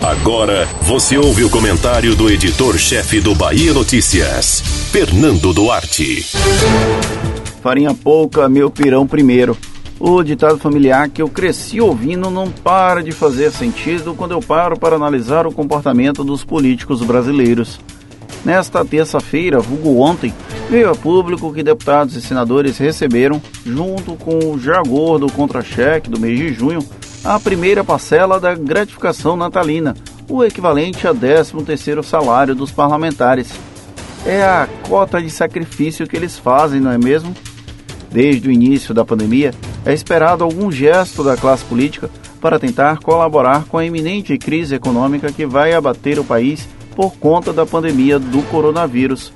Agora você ouve o comentário do editor-chefe do Bahia Notícias, Fernando Duarte. Farinha pouca, meu pirão primeiro. O ditado familiar que eu cresci ouvindo não para de fazer sentido quando eu paro para analisar o comportamento dos políticos brasileiros. Nesta terça-feira, vulgo ontem, veio a público que deputados e senadores receberam, junto com o já gordo contra-cheque do mês de junho, a primeira parcela da gratificação natalina, o equivalente a 13º salário dos parlamentares. É a cota de sacrifício que eles fazem, não é mesmo? Desde o início da pandemia, é esperado algum gesto da classe política para tentar colaborar com a iminente crise econômica que vai abater o país por conta da pandemia do coronavírus.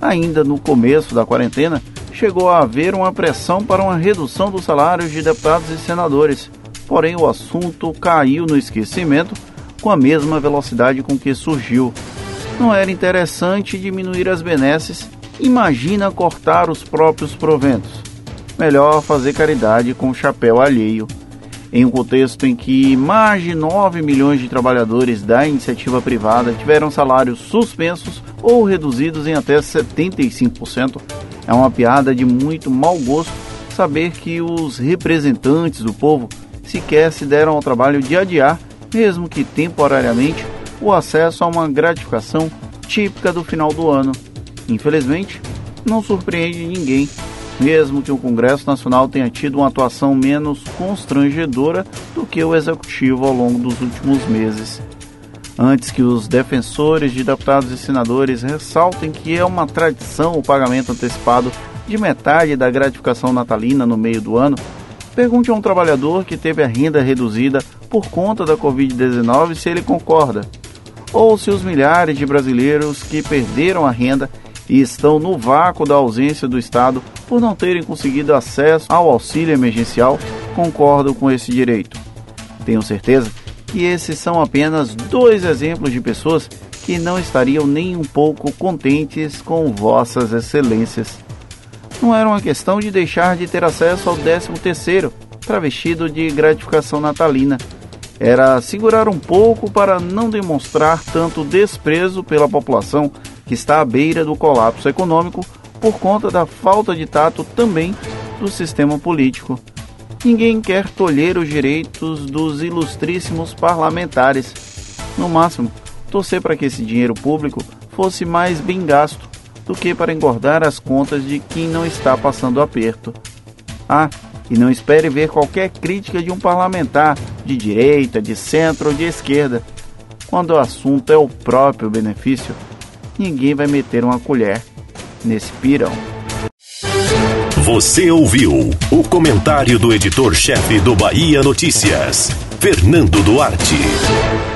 Ainda no começo da quarentena, chegou a haver uma pressão para uma redução dos salários de deputados e senadores, porém o assunto caiu no esquecimento com a mesma velocidade com que surgiu. Não era interessante diminuir as benesses? Imagina cortar os próprios proventos melhor fazer caridade com o chapéu alheio. Em um contexto em que mais de 9 milhões de trabalhadores da iniciativa privada tiveram salários suspensos ou reduzidos em até 75%, é uma piada de muito mau gosto saber que os representantes do povo sequer se deram ao trabalho de adiar, mesmo que temporariamente, o acesso a uma gratificação típica do final do ano. Infelizmente, não surpreende ninguém mesmo que o Congresso Nacional tenha tido uma atuação menos constrangedora do que o Executivo ao longo dos últimos meses. Antes que os defensores de deputados e senadores ressaltem que é uma tradição o pagamento antecipado de metade da gratificação natalina no meio do ano, pergunte a um trabalhador que teve a renda reduzida por conta da Covid-19 se ele concorda, ou se os milhares de brasileiros que perderam a renda e estão no vácuo da ausência do Estado por não terem conseguido acesso ao auxílio emergencial concordam com esse direito. Tenho certeza que esses são apenas dois exemplos de pessoas que não estariam nem um pouco contentes com vossas excelências. Não era uma questão de deixar de ter acesso ao 13º, travestido de gratificação natalina. Era segurar um pouco para não demonstrar tanto desprezo pela população que está à beira do colapso econômico por conta da falta de tato também do sistema político. Ninguém quer tolher os direitos dos ilustríssimos parlamentares. No máximo, torcer para que esse dinheiro público fosse mais bem gasto do que para engordar as contas de quem não está passando aperto. Ah, e não espere ver qualquer crítica de um parlamentar de direita, de centro ou de esquerda. Quando o assunto é o próprio benefício, ninguém vai meter uma colher nesse pirão. Você ouviu o comentário do editor-chefe do Bahia Notícias, Fernando Duarte.